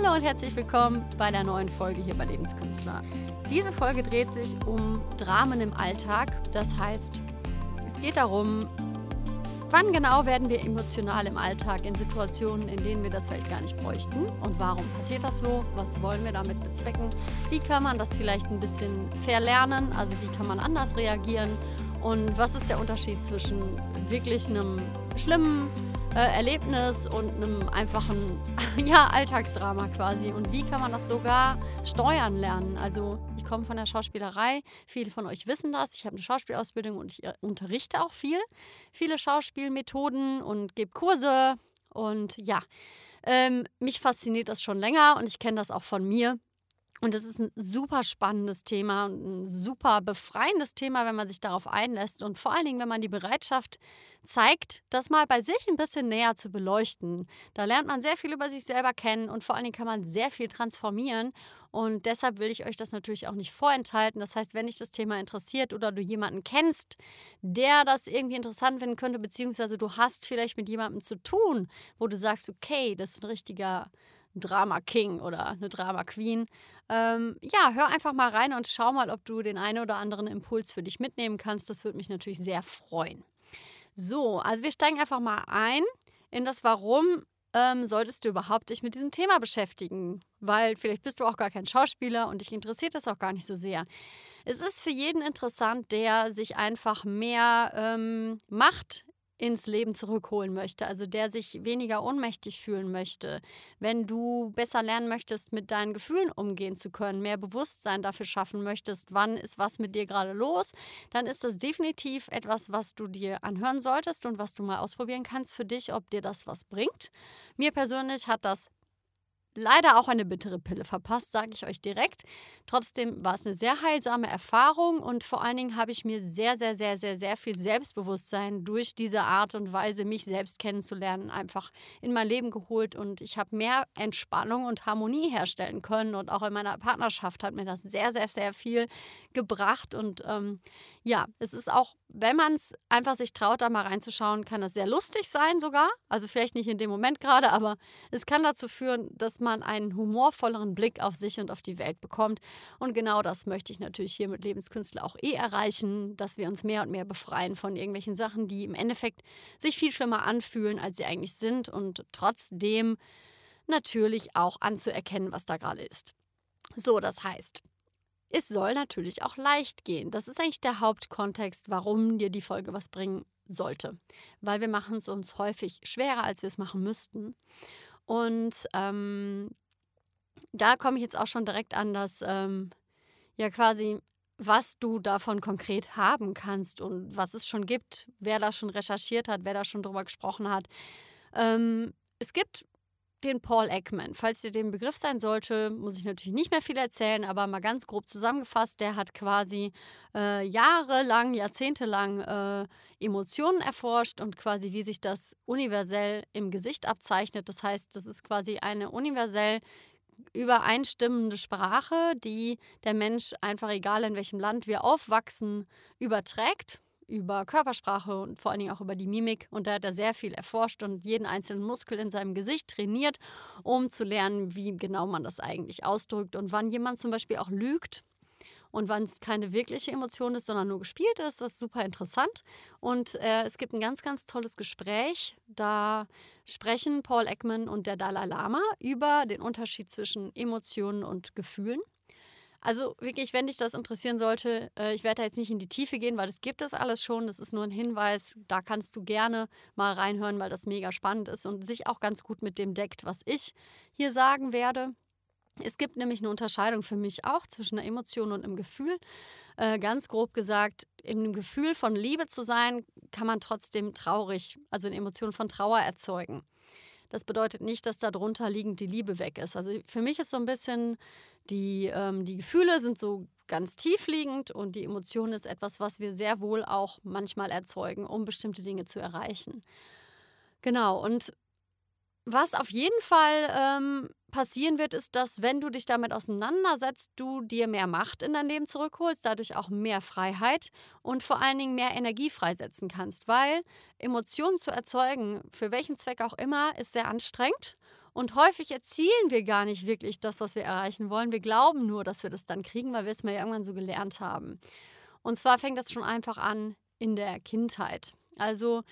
Hallo und herzlich willkommen bei der neuen Folge hier bei Lebenskünstler. Diese Folge dreht sich um Dramen im Alltag. Das heißt, es geht darum, wann genau werden wir emotional im Alltag in Situationen, in denen wir das vielleicht gar nicht bräuchten und warum passiert das so? Was wollen wir damit bezwecken? Wie kann man das vielleicht ein bisschen verlernen? Also wie kann man anders reagieren? Und was ist der Unterschied zwischen wirklich einem schlimmen äh, Erlebnis und einem einfachen ja, Alltagsdrama quasi. Und wie kann man das sogar steuern lernen? Also ich komme von der Schauspielerei, viele von euch wissen das. Ich habe eine Schauspielausbildung und ich äh, unterrichte auch viel. Viele Schauspielmethoden und gebe Kurse. Und ja, ähm, mich fasziniert das schon länger und ich kenne das auch von mir. Und es ist ein super spannendes Thema und ein super befreiendes Thema, wenn man sich darauf einlässt und vor allen Dingen, wenn man die Bereitschaft zeigt, das mal bei sich ein bisschen näher zu beleuchten. Da lernt man sehr viel über sich selber kennen und vor allen Dingen kann man sehr viel transformieren. Und deshalb will ich euch das natürlich auch nicht vorenthalten. Das heißt, wenn dich das Thema interessiert oder du jemanden kennst, der das irgendwie interessant finden könnte, beziehungsweise du hast vielleicht mit jemandem zu tun, wo du sagst, okay, das ist ein richtiger Drama King oder eine Drama Queen. Ähm, ja, hör einfach mal rein und schau mal, ob du den einen oder anderen Impuls für dich mitnehmen kannst. Das würde mich natürlich sehr freuen. So, also wir steigen einfach mal ein in das Warum ähm, solltest du überhaupt dich mit diesem Thema beschäftigen? Weil vielleicht bist du auch gar kein Schauspieler und dich interessiert das auch gar nicht so sehr. Es ist für jeden interessant, der sich einfach mehr ähm, Macht ins Leben zurückholen möchte, also der sich weniger ohnmächtig fühlen möchte, wenn du besser lernen möchtest, mit deinen Gefühlen umgehen zu können, mehr Bewusstsein dafür schaffen möchtest, wann ist was mit dir gerade los, dann ist das definitiv etwas, was du dir anhören solltest und was du mal ausprobieren kannst für dich, ob dir das was bringt. Mir persönlich hat das leider auch eine bittere Pille verpasst, sage ich euch direkt. Trotzdem war es eine sehr heilsame Erfahrung und vor allen Dingen habe ich mir sehr, sehr, sehr, sehr, sehr viel Selbstbewusstsein durch diese Art und Weise, mich selbst kennenzulernen, einfach in mein Leben geholt und ich habe mehr Entspannung und Harmonie herstellen können und auch in meiner Partnerschaft hat mir das sehr, sehr, sehr viel gebracht und ähm, ja, es ist auch wenn man es einfach sich traut, da mal reinzuschauen, kann das sehr lustig sein sogar. Also vielleicht nicht in dem Moment gerade, aber es kann dazu führen, dass man einen humorvolleren Blick auf sich und auf die Welt bekommt. Und genau das möchte ich natürlich hier mit Lebenskünstler auch eh erreichen, dass wir uns mehr und mehr befreien von irgendwelchen Sachen, die im Endeffekt sich viel schlimmer anfühlen, als sie eigentlich sind und trotzdem natürlich auch anzuerkennen, was da gerade ist. So, das heißt, es soll natürlich auch leicht gehen. Das ist eigentlich der Hauptkontext, warum dir die Folge was bringen sollte. Weil wir machen es uns häufig schwerer, als wir es machen müssten. Und ähm, da komme ich jetzt auch schon direkt an das, ähm, ja quasi, was du davon konkret haben kannst und was es schon gibt, wer da schon recherchiert hat, wer da schon drüber gesprochen hat. Ähm, es gibt den Paul Ekman. Falls dir den Begriff sein sollte, muss ich natürlich nicht mehr viel erzählen, aber mal ganz grob zusammengefasst, der hat quasi äh, jahrelang, jahrzehntelang äh, Emotionen erforscht und quasi wie sich das universell im Gesicht abzeichnet. Das heißt, das ist quasi eine universell übereinstimmende Sprache, die der Mensch einfach egal in welchem Land wir aufwachsen, überträgt über Körpersprache und vor allen Dingen auch über die Mimik. Und da hat er sehr viel erforscht und jeden einzelnen Muskel in seinem Gesicht trainiert, um zu lernen, wie genau man das eigentlich ausdrückt und wann jemand zum Beispiel auch lügt. Und wann es keine wirkliche Emotion ist, sondern nur gespielt ist, das ist super interessant. Und äh, es gibt ein ganz, ganz tolles Gespräch. Da sprechen Paul Ekman und der Dalai Lama über den Unterschied zwischen Emotionen und Gefühlen. Also wirklich, wenn dich das interessieren sollte, äh, ich werde da jetzt nicht in die Tiefe gehen, weil das gibt es alles schon. Das ist nur ein Hinweis. Da kannst du gerne mal reinhören, weil das mega spannend ist und sich auch ganz gut mit dem deckt, was ich hier sagen werde. Es gibt nämlich eine Unterscheidung für mich auch zwischen einer Emotion und einem Gefühl. Äh, ganz grob gesagt, im Gefühl von Liebe zu sein, kann man trotzdem traurig, also eine Emotion von Trauer erzeugen. Das bedeutet nicht, dass darunter liegend die Liebe weg ist. Also für mich ist so ein bisschen die, ähm, die Gefühle sind so ganz tiefliegend und die Emotion ist etwas, was wir sehr wohl auch manchmal erzeugen, um bestimmte Dinge zu erreichen. Genau, und was auf jeden Fall ähm, passieren wird, ist, dass wenn du dich damit auseinandersetzt, du dir mehr Macht in dein Leben zurückholst, dadurch auch mehr Freiheit und vor allen Dingen mehr Energie freisetzen kannst, weil Emotionen zu erzeugen, für welchen Zweck auch immer, ist sehr anstrengend Und häufig erzielen wir gar nicht wirklich das, was wir erreichen wollen. Wir glauben nur, dass wir das dann kriegen, weil wir es mal irgendwann so gelernt haben. Und zwar fängt das schon einfach an in der Kindheit. Also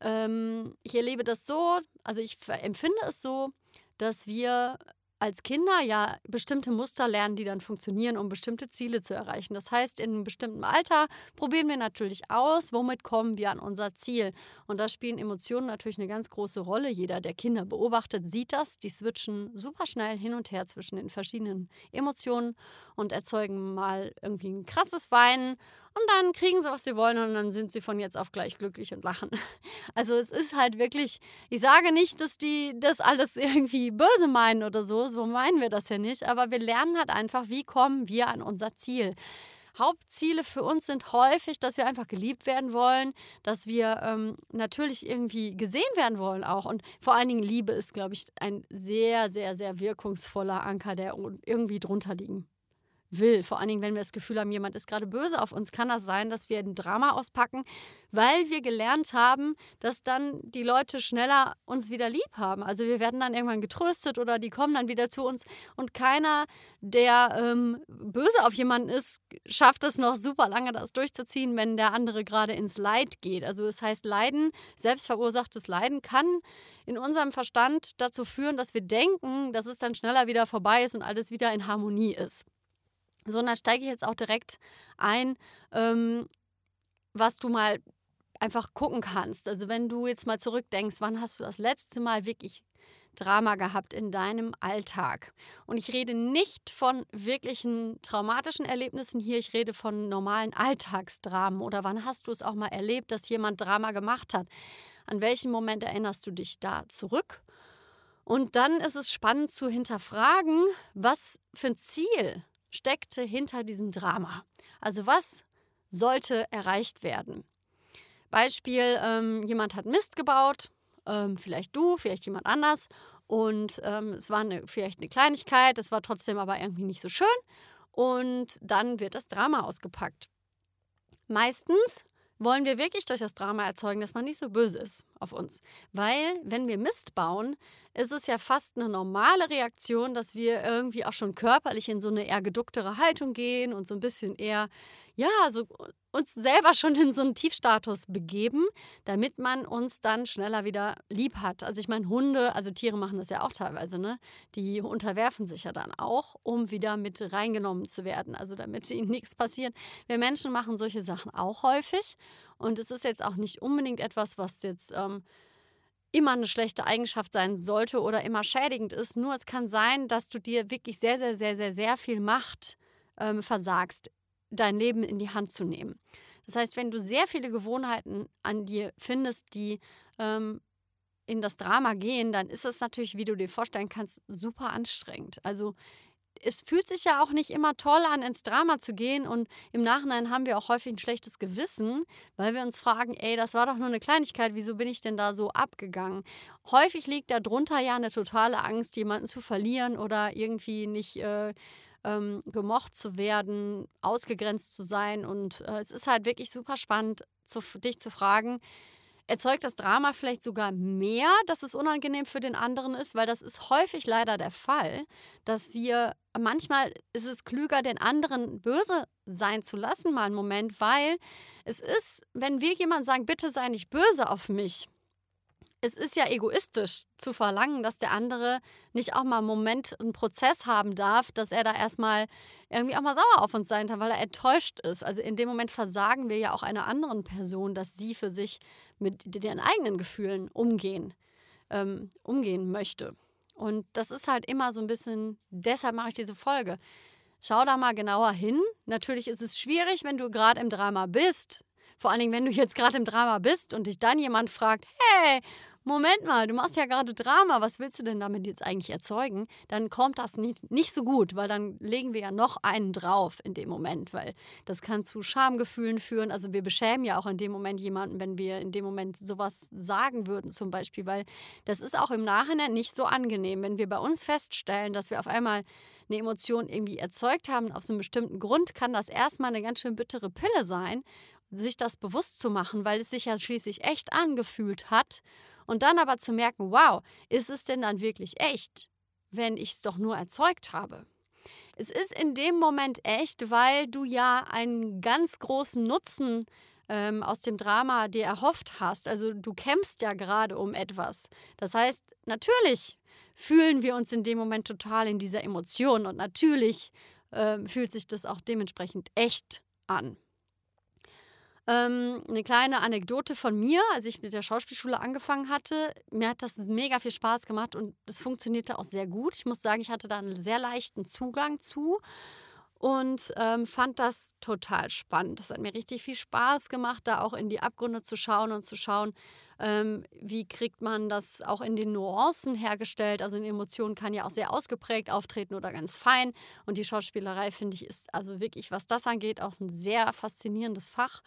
ähm, ich erlebe das so, also ich empfinde es so, dass wir als Kinder ja bestimmte Muster lernen, die dann funktionieren, um bestimmte Ziele zu erreichen. Das heißt, in einem bestimmten Alter probieren wir natürlich aus, womit kommen wir an unser Ziel. Und da spielen Emotionen natürlich eine ganz große Rolle. Jeder, der Kinder beobachtet, sieht das. Die switchen super schnell hin und her zwischen den verschiedenen Emotionen und erzeugen mal irgendwie ein krasses Weinen und dann kriegen sie, was sie wollen und dann sind sie von jetzt auf gleich glücklich und lachen. Also es ist halt wirklich, ich sage nicht, dass die das alles irgendwie böse meinen oder so, so meinen wir das ja nicht, aber wir lernen halt einfach, wie kommen wir an unser Ziel. Hauptziele für uns sind häufig, dass wir einfach geliebt werden wollen, dass wir ähm, natürlich irgendwie gesehen werden wollen auch. Und vor allen Dingen Liebe ist, glaube ich, ein sehr, sehr, sehr wirkungsvoller Anker, der irgendwie drunter liegen will. Vor allen Dingen, wenn wir das Gefühl haben, jemand ist gerade böse auf uns, kann das sein, dass wir ein Drama auspacken, weil wir gelernt haben, dass dann die Leute schneller uns wieder lieb haben. Also wir werden dann irgendwann getröstet oder die kommen dann wieder zu uns und keiner, der ähm, böse auf jemanden ist, schafft es noch super lange, das durchzuziehen, wenn der andere gerade ins Leid geht. Also das heißt, Leiden, selbstverursachtes Leiden kann in unserem Verstand dazu führen, dass wir denken, dass es dann schneller wieder vorbei ist und alles wieder in Harmonie ist. Sondern steige ich jetzt auch direkt ein, ähm, was du mal einfach gucken kannst. Also wenn du jetzt mal zurückdenkst, wann hast du das letzte Mal wirklich Drama gehabt in deinem Alltag? Und ich rede nicht von wirklichen traumatischen Erlebnissen hier, ich rede von normalen Alltagsdramen. Oder wann hast du es auch mal erlebt, dass jemand Drama gemacht hat? An welchen Moment erinnerst du dich da zurück? Und dann ist es spannend zu hinterfragen, was für ein Ziel steckte hinter diesem Drama. Also was sollte erreicht werden? Beispiel, ähm, jemand hat Mist gebaut, ähm, vielleicht du, vielleicht jemand anders. Und ähm, es war eine, vielleicht eine Kleinigkeit, es war trotzdem aber irgendwie nicht so schön. Und dann wird das Drama ausgepackt. Meistens wollen wir wirklich durch das Drama erzeugen, dass man nicht so böse ist auf uns. Weil, wenn wir Mist bauen, ist es ja fast eine normale Reaktion, dass wir irgendwie auch schon körperlich in so eine eher geducktere Haltung gehen und so ein bisschen eher, ja, so uns selber schon in so einen Tiefstatus begeben, damit man uns dann schneller wieder lieb hat. Also ich meine, Hunde, also Tiere machen das ja auch teilweise, ne? Die unterwerfen sich ja dann auch, um wieder mit reingenommen zu werden, also damit ihnen nichts passiert. Wir Menschen machen solche Sachen auch häufig und es ist jetzt auch nicht unbedingt etwas, was jetzt ähm, immer eine schlechte Eigenschaft sein sollte oder immer schädigend ist. Nur es kann sein, dass du dir wirklich sehr, sehr, sehr, sehr, sehr viel Macht ähm, versagst, dein Leben in die Hand zu nehmen. Das heißt, wenn du sehr viele Gewohnheiten an dir findest, die ähm, in das Drama gehen, dann ist es natürlich, wie du dir vorstellen kannst, super anstrengend. Also es fühlt sich ja auch nicht immer toll an, ins Drama zu gehen. Und im Nachhinein haben wir auch häufig ein schlechtes Gewissen, weil wir uns fragen, ey, das war doch nur eine Kleinigkeit, wieso bin ich denn da so abgegangen? Häufig liegt darunter ja eine totale Angst, jemanden zu verlieren oder irgendwie nicht. Äh, ähm, gemocht zu werden, ausgegrenzt zu sein. Und äh, es ist halt wirklich super spannend, zu, dich zu fragen, erzeugt das Drama vielleicht sogar mehr, dass es unangenehm für den anderen ist, weil das ist häufig leider der Fall, dass wir manchmal ist es klüger, den anderen böse sein zu lassen, mal einen Moment, weil es ist, wenn wir jemandem sagen, bitte sei nicht böse auf mich, es ist ja egoistisch zu verlangen, dass der andere nicht auch mal einen Moment, einen Prozess haben darf, dass er da erstmal irgendwie auch mal sauer auf uns sein kann, weil er enttäuscht ist. Also in dem Moment versagen wir ja auch einer anderen Person, dass sie für sich mit ihren eigenen Gefühlen umgehen, ähm, umgehen möchte. Und das ist halt immer so ein bisschen, deshalb mache ich diese Folge. Schau da mal genauer hin. Natürlich ist es schwierig, wenn du gerade im Drama bist. Vor allen Dingen, wenn du jetzt gerade im Drama bist und dich dann jemand fragt, hey, Moment mal, du machst ja gerade Drama, was willst du denn damit jetzt eigentlich erzeugen? Dann kommt das nicht, nicht so gut, weil dann legen wir ja noch einen drauf in dem Moment, weil das kann zu Schamgefühlen führen. Also wir beschämen ja auch in dem Moment jemanden, wenn wir in dem Moment sowas sagen würden zum Beispiel, weil das ist auch im Nachhinein nicht so angenehm, wenn wir bei uns feststellen, dass wir auf einmal eine Emotion irgendwie erzeugt haben, aus einem bestimmten Grund kann das erstmal eine ganz schön bittere Pille sein sich das bewusst zu machen, weil es sich ja schließlich echt angefühlt hat. Und dann aber zu merken, wow, ist es denn dann wirklich echt, wenn ich es doch nur erzeugt habe? Es ist in dem Moment echt, weil du ja einen ganz großen Nutzen ähm, aus dem Drama dir erhofft hast. Also du kämpfst ja gerade um etwas. Das heißt, natürlich fühlen wir uns in dem Moment total in dieser Emotion und natürlich äh, fühlt sich das auch dementsprechend echt an. Ähm, eine kleine Anekdote von mir, als ich mit der Schauspielschule angefangen hatte. Mir hat das mega viel Spaß gemacht und es funktionierte auch sehr gut. Ich muss sagen, ich hatte da einen sehr leichten Zugang zu und ähm, fand das total spannend. Das hat mir richtig viel Spaß gemacht, da auch in die Abgründe zu schauen und zu schauen, ähm, wie kriegt man das auch in den Nuancen hergestellt. Also eine Emotion kann ja auch sehr ausgeprägt auftreten oder ganz fein. Und die Schauspielerei, finde ich, ist also wirklich, was das angeht, auch ein sehr faszinierendes Fach.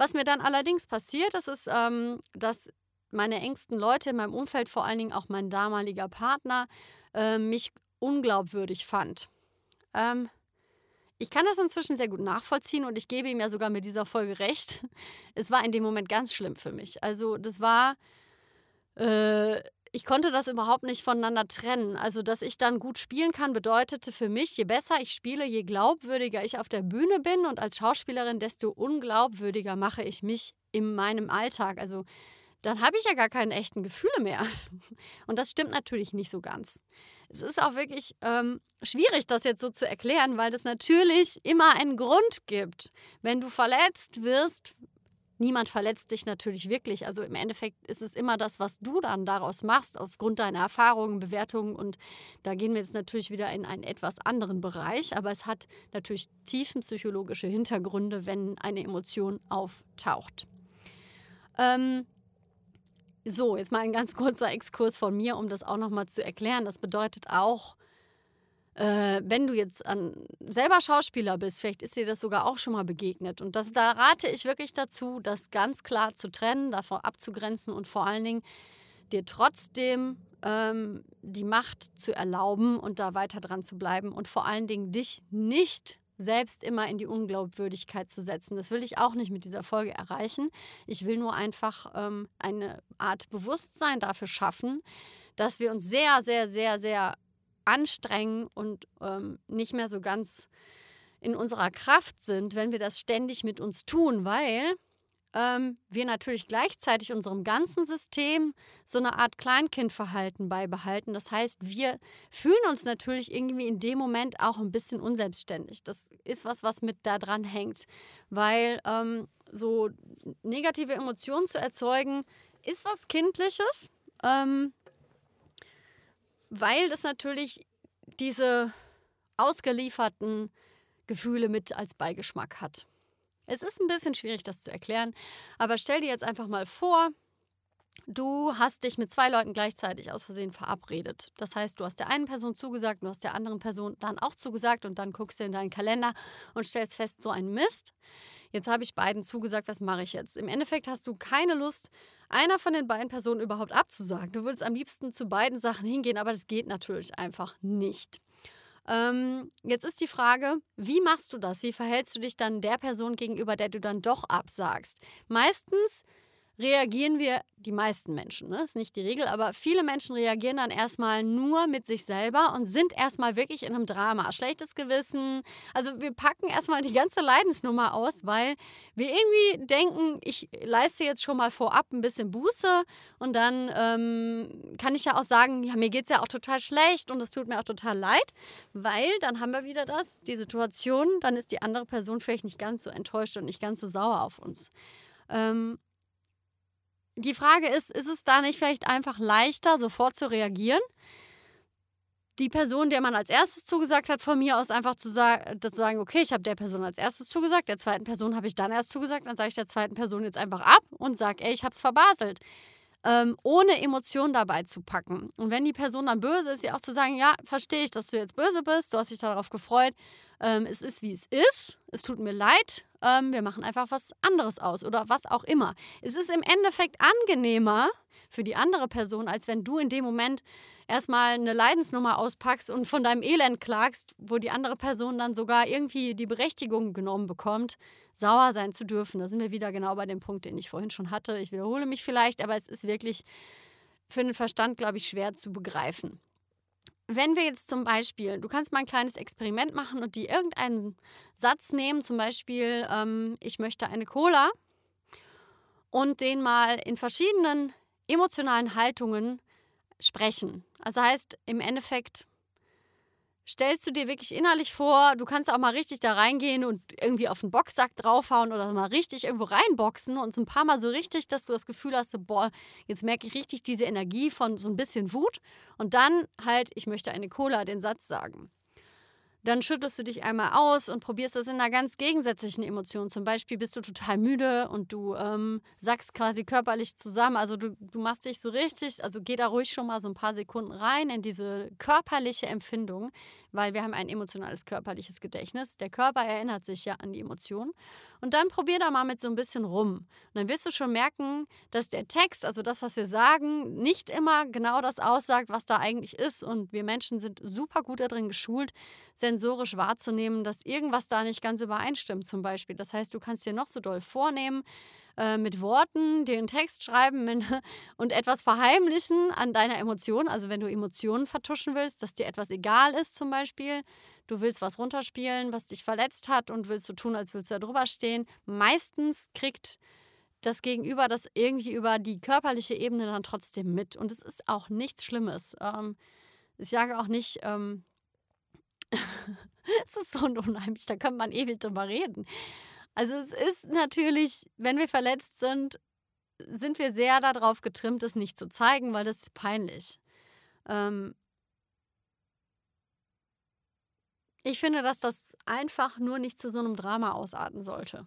Was mir dann allerdings passiert, das ist, ähm, dass meine engsten Leute in meinem Umfeld, vor allen Dingen auch mein damaliger Partner, äh, mich unglaubwürdig fand. Ähm, ich kann das inzwischen sehr gut nachvollziehen und ich gebe ihm ja sogar mit dieser Folge recht. Es war in dem Moment ganz schlimm für mich. Also das war, äh, ich konnte das überhaupt nicht voneinander trennen. Also dass ich dann gut spielen kann, bedeutete für mich, je besser ich spiele, je glaubwürdiger ich auf der Bühne bin und als Schauspielerin, desto unglaubwürdiger mache ich mich in meinem Alltag. Also dann habe ich ja gar keine echten Gefühle mehr. Und das stimmt natürlich nicht so ganz. Es ist auch wirklich ähm, schwierig, das jetzt so zu erklären, weil es natürlich immer einen Grund gibt. Wenn du verletzt wirst, niemand verletzt dich natürlich wirklich. Also im Endeffekt ist es immer das, was du dann daraus machst, aufgrund deiner Erfahrungen, Bewertungen. Und da gehen wir jetzt natürlich wieder in einen etwas anderen Bereich. Aber es hat natürlich tiefenpsychologische Hintergründe, wenn eine Emotion auftaucht. Ähm, so, jetzt mal ein ganz kurzer Exkurs von mir, um das auch nochmal zu erklären. Das bedeutet auch, äh, wenn du jetzt an, selber Schauspieler bist, vielleicht ist dir das sogar auch schon mal begegnet. Und das, da rate ich wirklich dazu, das ganz klar zu trennen, davor abzugrenzen und vor allen Dingen dir trotzdem ähm, die Macht zu erlauben und da weiter dran zu bleiben und vor allen Dingen dich nicht selbst immer in die Unglaubwürdigkeit zu setzen. Das will ich auch nicht mit dieser Folge erreichen. Ich will nur einfach ähm, eine Art Bewusstsein dafür schaffen, dass wir uns sehr, sehr, sehr, sehr anstrengen und ähm, nicht mehr so ganz in unserer Kraft sind, wenn wir das ständig mit uns tun, weil ähm, wir natürlich gleichzeitig unserem ganzen System so eine Art Kleinkindverhalten beibehalten. Das heißt, wir fühlen uns natürlich irgendwie in dem Moment auch ein bisschen unselbstständig. Das ist was, was mit da dran hängt, weil ähm, so negative Emotionen zu erzeugen, ist was Kindliches, ähm, weil das natürlich diese ausgelieferten Gefühle mit als Beigeschmack hat. Es ist ein bisschen schwierig, das zu erklären, aber stell dir jetzt einfach mal vor, du hast dich mit zwei Leuten gleichzeitig aus Versehen verabredet. Das heißt, du hast der einen Person zugesagt, du hast der anderen Person dann auch zugesagt und dann guckst du in deinen Kalender und stellst fest, so ein Mist. Jetzt habe ich beiden zugesagt, was mache ich jetzt? Im Endeffekt hast du keine Lust, einer von den beiden Personen überhaupt abzusagen. Du würdest am liebsten zu beiden Sachen hingehen, aber das geht natürlich einfach nicht. Ähm, jetzt ist die Frage, wie machst du das? Wie verhältst du dich dann der Person gegenüber, der du dann doch absagst? Meistens reagieren wir, die meisten Menschen, ne? ist nicht die Regel, aber viele Menschen reagieren dann erstmal nur mit sich selber und sind erstmal wirklich in einem Drama. Schlechtes Gewissen. Also wir packen erstmal die ganze Leidensnummer aus, weil wir irgendwie denken, ich leiste jetzt schon mal vorab ein bisschen Buße und dann ähm, kann ich ja auch sagen, ja, mir geht es ja auch total schlecht und es tut mir auch total leid, weil dann haben wir wieder das, die Situation, dann ist die andere Person vielleicht nicht ganz so enttäuscht und nicht ganz so sauer auf uns. Ähm, die Frage ist, ist es da nicht vielleicht einfach leichter, sofort zu reagieren? Die Person, der man als erstes zugesagt hat, von mir aus einfach zu, sagen, zu sagen, okay, ich habe der Person als erstes zugesagt, der zweiten Person habe ich dann erst zugesagt, dann sage ich der zweiten Person jetzt einfach ab und sage, ey, ich habe es verbaselt. Ähm, ohne Emotionen dabei zu packen. Und wenn die Person dann böse ist, ja auch zu sagen, ja, verstehe ich, dass du jetzt böse bist, du hast dich darauf gefreut, ähm, es ist, wie es ist, es tut mir leid, ähm, wir machen einfach was anderes aus oder was auch immer. Es ist im Endeffekt angenehmer für die andere Person, als wenn du in dem Moment erstmal eine Leidensnummer auspackst und von deinem Elend klagst, wo die andere Person dann sogar irgendwie die Berechtigung genommen bekommt, sauer sein zu dürfen. Da sind wir wieder genau bei dem Punkt, den ich vorhin schon hatte. Ich wiederhole mich vielleicht, aber es ist wirklich für den Verstand, glaube ich, schwer zu begreifen. Wenn wir jetzt zum Beispiel, du kannst mal ein kleines Experiment machen und die irgendeinen Satz nehmen, zum Beispiel, ähm, ich möchte eine Cola, und den mal in verschiedenen emotionalen Haltungen sprechen. Also heißt im Endeffekt, stellst du dir wirklich innerlich vor, du kannst auch mal richtig da reingehen und irgendwie auf den Boxsack draufhauen oder mal richtig irgendwo reinboxen und so ein paar Mal so richtig, dass du das Gefühl hast, so, boah, jetzt merke ich richtig diese Energie von so ein bisschen Wut und dann halt, ich möchte eine Cola, den Satz sagen. Dann schüttelst du dich einmal aus und probierst das in einer ganz gegensätzlichen Emotion. Zum Beispiel bist du total müde und du ähm, sackst quasi körperlich zusammen. Also du, du machst dich so richtig, also geh da ruhig schon mal so ein paar Sekunden rein in diese körperliche Empfindung, weil wir haben ein emotionales körperliches Gedächtnis. Der Körper erinnert sich ja an die Emotionen. Und dann probier da mal mit so ein bisschen rum. Und dann wirst du schon merken, dass der Text, also das, was wir sagen, nicht immer genau das aussagt, was da eigentlich ist. Und wir Menschen sind super gut darin geschult, sensorisch wahrzunehmen, dass irgendwas da nicht ganz übereinstimmt, zum Beispiel. Das heißt, du kannst dir noch so doll vornehmen, äh, mit Worten dir einen Text schreiben und etwas verheimlichen an deiner Emotion. Also wenn du Emotionen vertuschen willst, dass dir etwas egal ist zum Beispiel, du willst was runterspielen, was dich verletzt hat und willst so tun, als würdest du da drüber stehen. Meistens kriegt das Gegenüber das irgendwie über die körperliche Ebene dann trotzdem mit. Und es ist auch nichts Schlimmes. Ähm, ich sage auch nicht, ähm, es ist so unheimlich, da kann man ewig drüber reden. Also es ist natürlich, wenn wir verletzt sind, sind wir sehr darauf getrimmt, es nicht zu zeigen, weil das ist peinlich. Ähm ich finde, dass das einfach nur nicht zu so einem Drama ausarten sollte.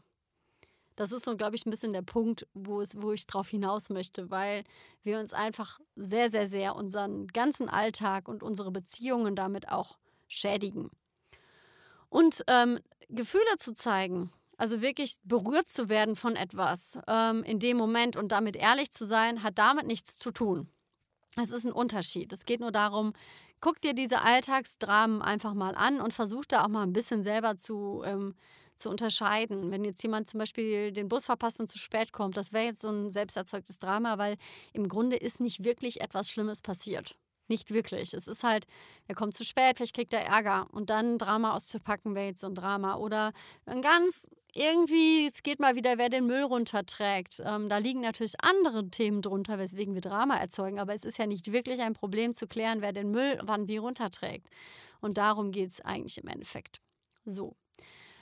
Das ist so, glaube ich, ein bisschen der Punkt, wo, es, wo ich drauf hinaus möchte, weil wir uns einfach sehr, sehr, sehr unseren ganzen Alltag und unsere Beziehungen damit auch schädigen. Und ähm, Gefühle zu zeigen, also wirklich berührt zu werden von etwas ähm, in dem Moment und damit ehrlich zu sein, hat damit nichts zu tun. Es ist ein Unterschied. Es geht nur darum, guck dir diese Alltagsdramen einfach mal an und versuch da auch mal ein bisschen selber zu, ähm, zu unterscheiden. Wenn jetzt jemand zum Beispiel den Bus verpasst und zu spät kommt, das wäre jetzt so ein selbsterzeugtes Drama, weil im Grunde ist nicht wirklich etwas Schlimmes passiert. Nicht wirklich. Es ist halt, er kommt zu spät, vielleicht kriegt er Ärger. Und dann Drama auszupacken wäre jetzt so ein Drama. Oder ein ganz irgendwie, es geht mal wieder, wer den Müll runterträgt. Ähm, da liegen natürlich andere Themen drunter, weswegen wir Drama erzeugen. Aber es ist ja nicht wirklich ein Problem zu klären, wer den Müll wann wie runterträgt. Und darum geht es eigentlich im Endeffekt. So.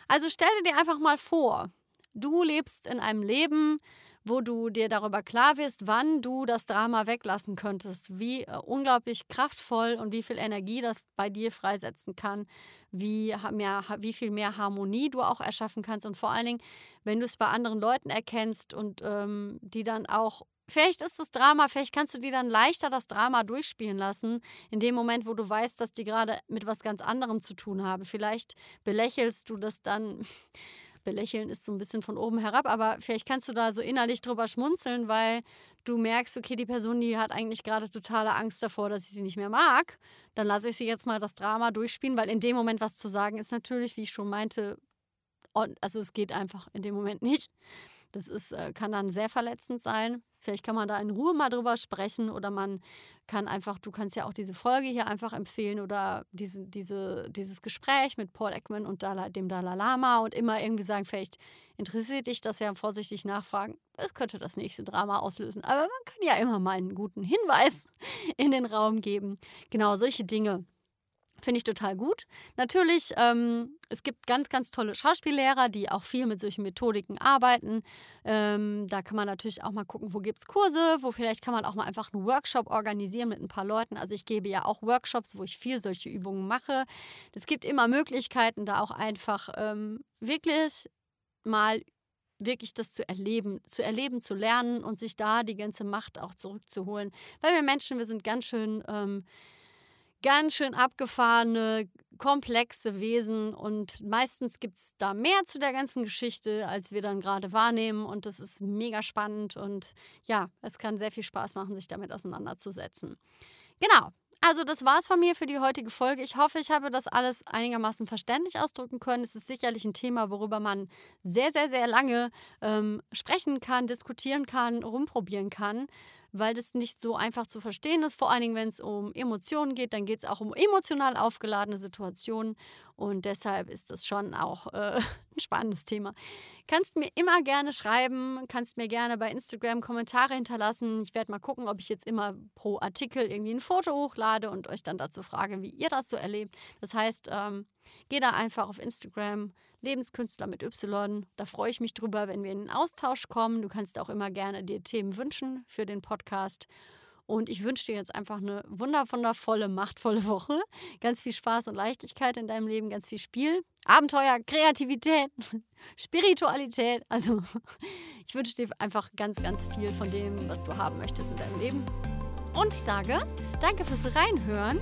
Also stell dir einfach mal vor, du lebst in einem Leben, wo du dir darüber klar wirst, wann du das Drama weglassen könntest, wie äh, unglaublich kraftvoll und wie viel Energie das bei dir freisetzen kann, wie, mehr, wie viel mehr Harmonie du auch erschaffen kannst und vor allen Dingen, wenn du es bei anderen Leuten erkennst und ähm, die dann auch Vielleicht ist das Drama, vielleicht kannst du dir dann leichter das Drama durchspielen lassen, in dem Moment, wo du weißt, dass die gerade mit was ganz anderem zu tun haben. Vielleicht belächelst du das dann belächeln ist so ein bisschen von oben herab, aber vielleicht kannst du da so innerlich drüber schmunzeln, weil du merkst, okay, die Person, die hat eigentlich gerade totale Angst davor, dass ich sie nicht mehr mag. Dann lasse ich sie jetzt mal das Drama durchspielen, weil in dem Moment was zu sagen ist natürlich, wie ich schon meinte, also es geht einfach in dem Moment nicht. Das ist, äh, kann dann sehr verletzend sein. Vielleicht kann man da in Ruhe mal drüber sprechen oder man kann einfach, du kannst ja auch diese Folge hier einfach empfehlen oder diese, diese, dieses Gespräch mit Paul Ekman und dem Dalai Lama und immer irgendwie sagen, vielleicht interessiert dich das ja vorsichtig nachfragen. Es könnte das nächste Drama auslösen. Aber man kann ja immer mal einen guten Hinweis in den Raum geben. Genau, solche Dinge. Finde ich total gut. Natürlich, ähm, es gibt ganz, ganz tolle Schauspiellehrer, die auch viel mit solchen Methodiken arbeiten. Ähm, da kann man natürlich auch mal gucken, wo gibt es Kurse, wo vielleicht kann man auch mal einfach einen Workshop organisieren mit ein paar Leuten. Also ich gebe ja auch Workshops, wo ich viel solche Übungen mache. Es gibt immer Möglichkeiten, da auch einfach ähm, wirklich mal wirklich das zu erleben, zu erleben, zu lernen und sich da die ganze Macht auch zurückzuholen. Weil wir Menschen, wir sind ganz schön ähm, ganz schön abgefahrene, komplexe Wesen und meistens gibt es da mehr zu der ganzen Geschichte, als wir dann gerade wahrnehmen und das ist mega spannend und ja, es kann sehr viel Spaß machen, sich damit auseinanderzusetzen. Genau, also das war's von mir für die heutige Folge. Ich hoffe, ich habe das alles einigermaßen verständlich ausdrücken können. Es ist sicherlich ein Thema, worüber man sehr, sehr, sehr lange ähm, sprechen kann, diskutieren kann, rumprobieren kann weil das nicht so einfach zu verstehen ist. Vor allen Dingen, wenn es um Emotionen geht, dann geht es auch um emotional aufgeladene Situationen und deshalb ist das schon auch äh, ein spannendes Thema. Kannst mir immer gerne schreiben, kannst mir gerne bei Instagram Kommentare hinterlassen. Ich werde mal gucken, ob ich jetzt immer pro Artikel irgendwie ein Foto hochlade und euch dann dazu frage, wie ihr das so erlebt. Das heißt, ähm, geh da einfach auf Instagram, Lebenskünstler mit Y. Da freue ich mich drüber, wenn wir in den Austausch kommen. Du kannst auch immer gerne dir Themen wünschen für den Podcast. Und ich wünsche dir jetzt einfach eine wunderwundervolle, machtvolle Woche. Ganz viel Spaß und Leichtigkeit in deinem Leben, ganz viel Spiel, Abenteuer, Kreativität, Spiritualität. Also ich wünsche dir einfach ganz, ganz viel von dem, was du haben möchtest in deinem Leben. Und ich sage, danke fürs Reinhören